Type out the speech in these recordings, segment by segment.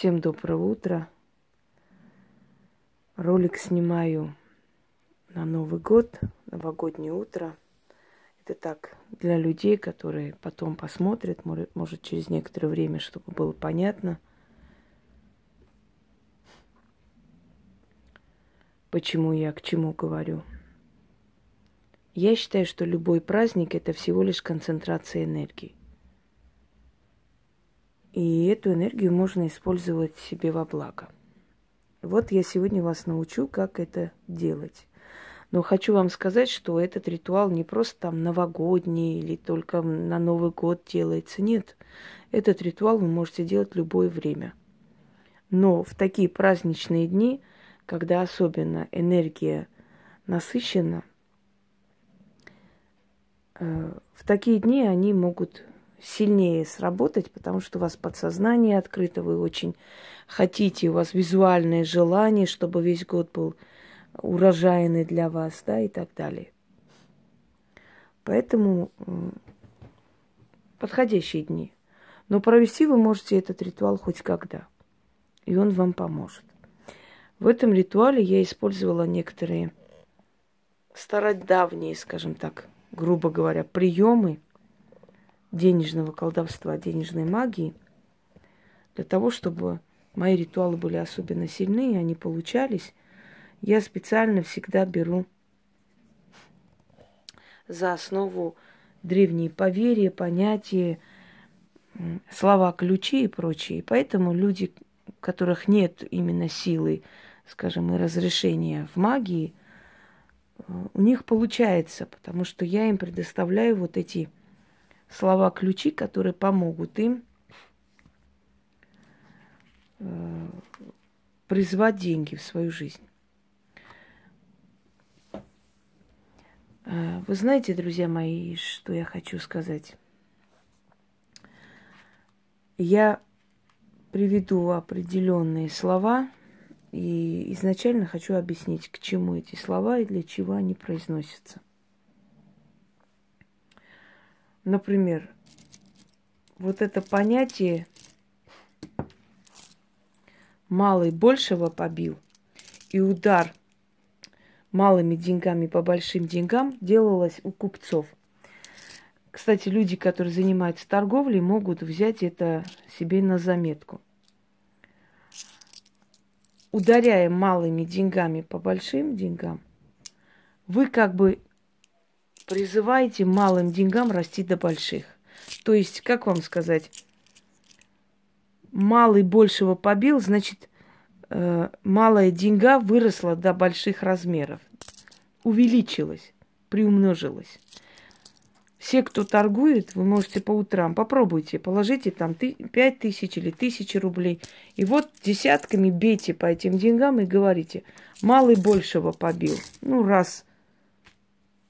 Всем доброго утра. Ролик снимаю на Новый год, новогоднее утро. Это так, для людей, которые потом посмотрят, может, может через некоторое время, чтобы было понятно, почему я к чему говорю. Я считаю, что любой праздник это всего лишь концентрация энергии. И эту энергию можно использовать себе во благо. Вот я сегодня вас научу, как это делать. Но хочу вам сказать, что этот ритуал не просто там новогодний или только на Новый год делается. Нет, этот ритуал вы можете делать любое время. Но в такие праздничные дни, когда особенно энергия насыщена, э, в такие дни они могут сильнее сработать, потому что у вас подсознание открыто, вы очень хотите, у вас визуальное желание, чтобы весь год был урожайный для вас, да, и так далее. Поэтому подходящие дни. Но провести вы можете этот ритуал хоть когда, и он вам поможет. В этом ритуале я использовала некоторые стародавние, скажем так, грубо говоря, приемы – денежного колдовства, денежной магии, для того, чтобы мои ритуалы были особенно сильны, и они получались, я специально всегда беру за основу древние поверья, понятия, слова ключи и прочее. Поэтому люди, у которых нет именно силы, скажем, и разрешения в магии, э, у них получается, потому что я им предоставляю вот эти слова-ключи, которые помогут им э, призвать деньги в свою жизнь. Э, вы знаете, друзья мои, что я хочу сказать? Я приведу определенные слова и изначально хочу объяснить, к чему эти слова и для чего они произносятся. Например, вот это понятие малый большего побил и удар малыми деньгами по большим деньгам делалось у купцов. Кстати, люди, которые занимаются торговлей, могут взять это себе на заметку. Ударяя малыми деньгами по большим деньгам, вы как бы призываете малым деньгам расти до больших. То есть, как вам сказать, малый большего побил, значит, э, малая деньга выросла до больших размеров, увеличилась, приумножилась. Все, кто торгует, вы можете по утрам, попробуйте, положите там 5 тысяч или тысячи рублей. И вот десятками бейте по этим деньгам и говорите, малый большего побил. Ну, раз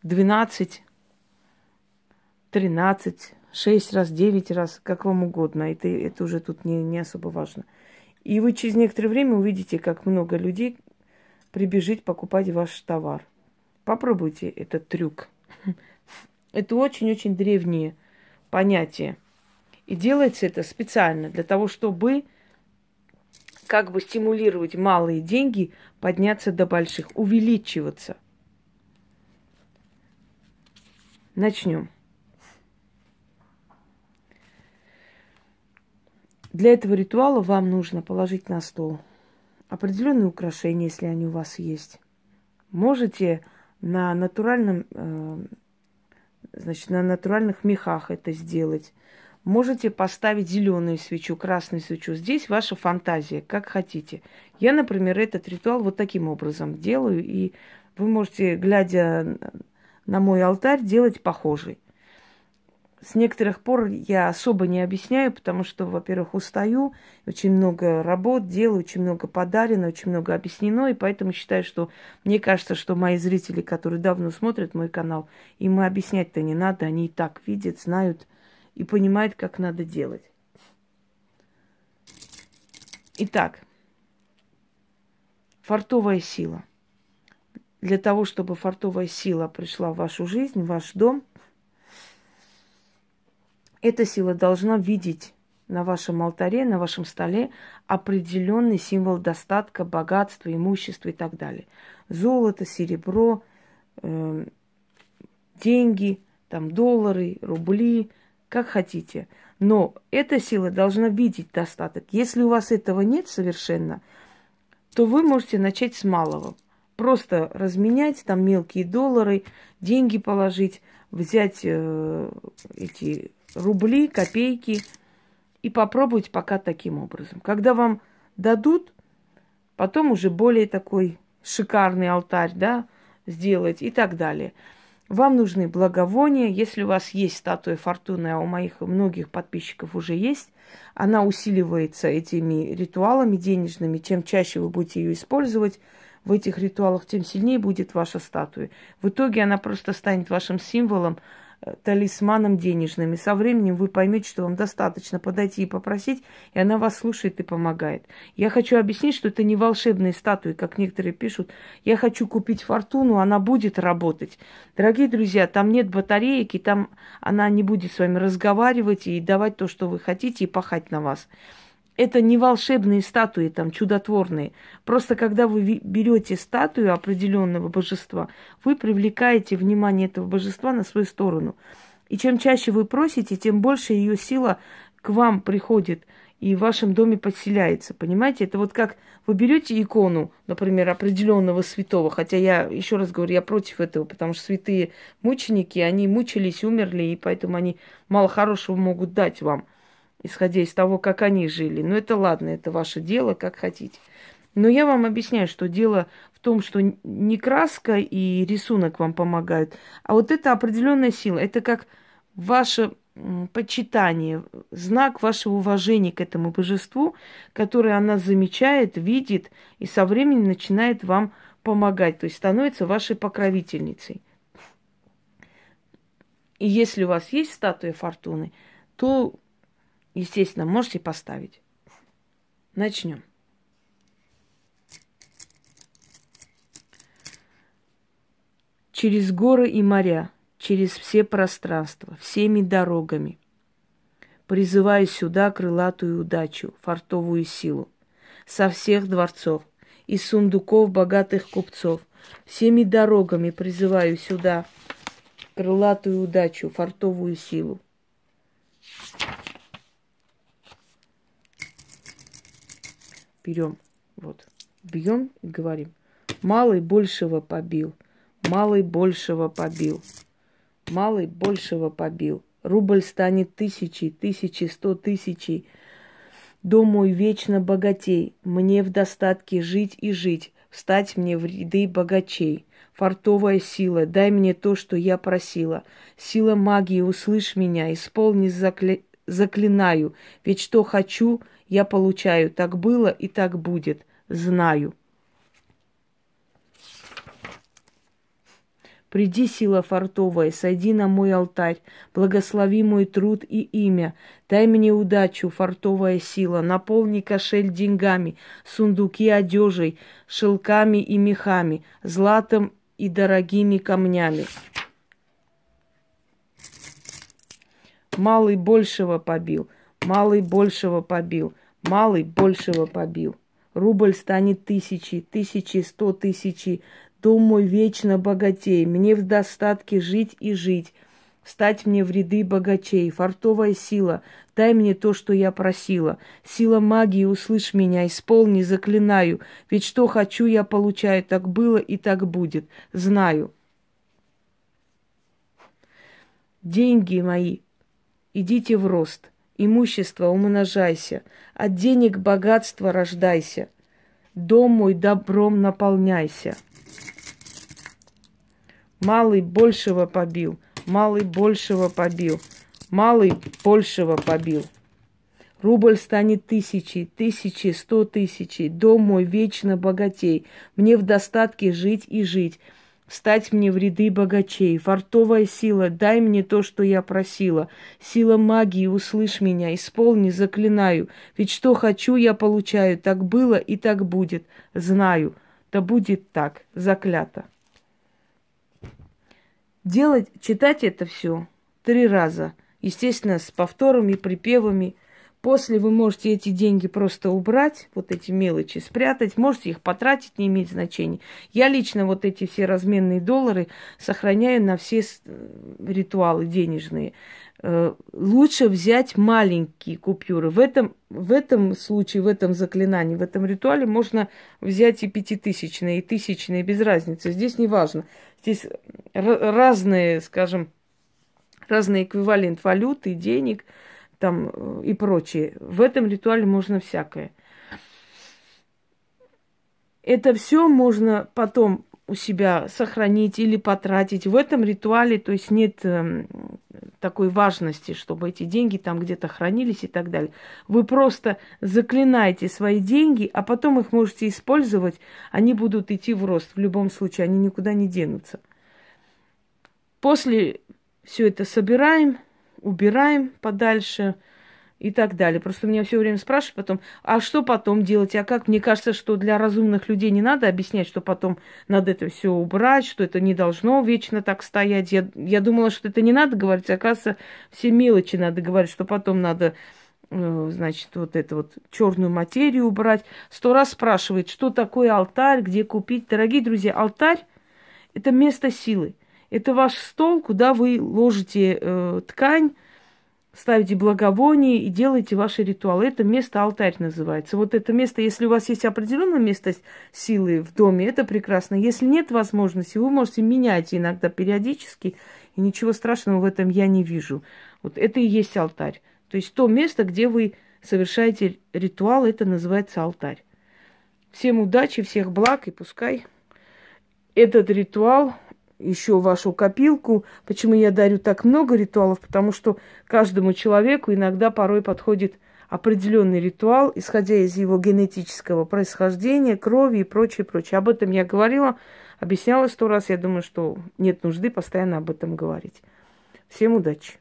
12, 13, 6 раз, 9 раз, как вам угодно. Это, это уже тут не, не особо важно. И вы через некоторое время увидите, как много людей прибежит покупать ваш товар. Попробуйте этот трюк. Это очень-очень древние понятия. И делается это специально для того, чтобы как бы стимулировать малые деньги подняться до больших, увеличиваться – Начнем. Для этого ритуала вам нужно положить на стол определенные украшения, если они у вас есть. Можете на натуральном, э, значит, на натуральных мехах это сделать. Можете поставить зеленую свечу, красную свечу. Здесь ваша фантазия, как хотите. Я, например, этот ритуал вот таким образом делаю, и вы можете, глядя на мой алтарь делать похожий. С некоторых пор я особо не объясняю, потому что, во-первых, устаю, очень много работ делаю, очень много подарено, очень много объяснено, и поэтому считаю, что мне кажется, что мои зрители, которые давно смотрят мой канал, им объяснять-то не надо, они и так видят, знают и понимают, как надо делать. Итак, фартовая сила для того, чтобы фартовая сила пришла в вашу жизнь, в ваш дом, эта сила должна видеть на вашем алтаре, на вашем столе определенный символ достатка, богатства, имущества и так далее. Золото, серебро, э, деньги, там доллары, рубли, как хотите. Но эта сила должна видеть достаток. Если у вас этого нет совершенно, то вы можете начать с малого. Просто разменять там мелкие доллары, деньги положить, взять э, эти рубли, копейки и попробовать пока таким образом. Когда вам дадут, потом уже более такой шикарный алтарь, да, сделать и так далее. Вам нужны благовония. Если у вас есть статуя фортуны, а у моих многих подписчиков уже есть, она усиливается этими ритуалами денежными. Чем чаще вы будете ее использовать в этих ритуалах, тем сильнее будет ваша статуя. В итоге она просто станет вашим символом, талисманом денежным. И со временем вы поймете, что вам достаточно подойти и попросить, и она вас слушает и помогает. Я хочу объяснить, что это не волшебные статуи, как некоторые пишут. Я хочу купить фортуну, она будет работать. Дорогие друзья, там нет батареек, и там она не будет с вами разговаривать и давать то, что вы хотите, и пахать на вас это не волшебные статуи, там, чудотворные. Просто когда вы берете статую определенного божества, вы привлекаете внимание этого божества на свою сторону. И чем чаще вы просите, тем больше ее сила к вам приходит и в вашем доме подселяется. Понимаете? Это вот как вы берете икону, например, определенного святого, хотя я, еще раз говорю, я против этого, потому что святые мученики, они мучились, умерли, и поэтому они мало хорошего могут дать вам – исходя из того, как они жили. Но это ладно, это ваше дело, как хотите. Но я вам объясняю, что дело в том, что не краска и рисунок вам помогают, а вот это определенная сила. Это как ваше почитание, знак вашего уважения к этому божеству, которое она замечает, видит и со временем начинает вам помогать, то есть становится вашей покровительницей. И если у вас есть статуя фортуны, то Естественно, можете поставить. Начнем. Через горы и моря, через все пространства, всеми дорогами, призываю сюда крылатую удачу, фартовую силу, со всех дворцов, из сундуков богатых купцов, всеми дорогами призываю сюда крылатую удачу, фартовую силу. Берем, вот, бьем и говорим. Малый большего побил, малый большего побил, малый большего побил. Рубль станет тысячи, тысячи, сто тысячей. Дом мой вечно богатей, мне в достатке жить и жить, встать мне в ряды богачей. Фартовая сила, дай мне то, что я просила. Сила магии, услышь меня, исполни закля... заклинаю, ведь что хочу, я получаю. Так было и так будет. Знаю. Приди, сила фартовая, сойди на мой алтарь, благослови мой труд и имя, дай мне удачу, фартовая сила, наполни кошель деньгами, сундуки одежей, шелками и мехами, златом и дорогими камнями. Малый большего побил, малый большего побил, Малый большего побил. Рубль станет тысячи, тысячи, сто тысячи. Дом мой вечно богатей. Мне в достатке жить и жить. Стать мне в ряды богачей. Фартовая сила, дай мне то, что я просила. Сила магии, услышь меня, исполни, заклинаю. Ведь что хочу, я получаю. Так было и так будет. Знаю. Деньги мои, идите в рост имущество умножайся, от денег богатство рождайся, дом мой добром наполняйся. Малый большего побил, малый большего побил, малый большего побил. Рубль станет тысячи, тысячи, сто тысячи, дом мой вечно богатей, мне в достатке жить и жить, Стать мне в ряды богачей, фартовая сила, дай мне то, что я просила. Сила магии, услышь меня, исполни, заклинаю. Ведь что хочу, я получаю. Так было и так будет. Знаю. Да будет так, заклято. Делать, читать это все три раза. Естественно, с повторами, припевами. После вы можете эти деньги просто убрать, вот эти мелочи спрятать, можете их потратить, не имеет значения. Я лично вот эти все разменные доллары сохраняю на все ритуалы денежные. Э, лучше взять маленькие купюры. В этом, в этом случае, в этом заклинании, в этом ритуале можно взять и пятитысячные, и тысячные, без разницы. Здесь не важно. Здесь разные, скажем, разный эквивалент валюты, денег – там э, и прочее. В этом ритуале можно всякое. Это все можно потом у себя сохранить или потратить. В этом ритуале, то есть нет э, такой важности, чтобы эти деньги там где-то хранились и так далее. Вы просто заклинаете свои деньги, а потом их можете использовать, они будут идти в рост. В любом случае, они никуда не денутся. После все это собираем, убираем подальше и так далее. Просто меня все время спрашивают потом, а что потом делать, а как? Мне кажется, что для разумных людей не надо объяснять, что потом надо это все убрать, что это не должно вечно так стоять. Я, я думала, что это не надо говорить, а оказывается, все мелочи надо говорить, что потом надо э, значит, вот эту вот черную материю убрать. Сто раз спрашивает, что такое алтарь, где купить. Дорогие друзья, алтарь – это место силы. Это ваш стол, куда вы ложите э, ткань, ставите благовоние и делаете ваши ритуалы. Это место алтарь называется. Вот это место, если у вас есть определенное место силы в доме, это прекрасно. Если нет возможности, вы можете менять иногда периодически, и ничего страшного в этом я не вижу. Вот это и есть алтарь. То есть то место, где вы совершаете ритуал, это называется алтарь. Всем удачи, всех благ, и пускай этот ритуал еще вашу копилку. Почему я дарю так много ритуалов? Потому что каждому человеку иногда порой подходит определенный ритуал, исходя из его генетического происхождения, крови и прочее, прочее. Об этом я говорила, объясняла сто раз. Я думаю, что нет нужды постоянно об этом говорить. Всем удачи!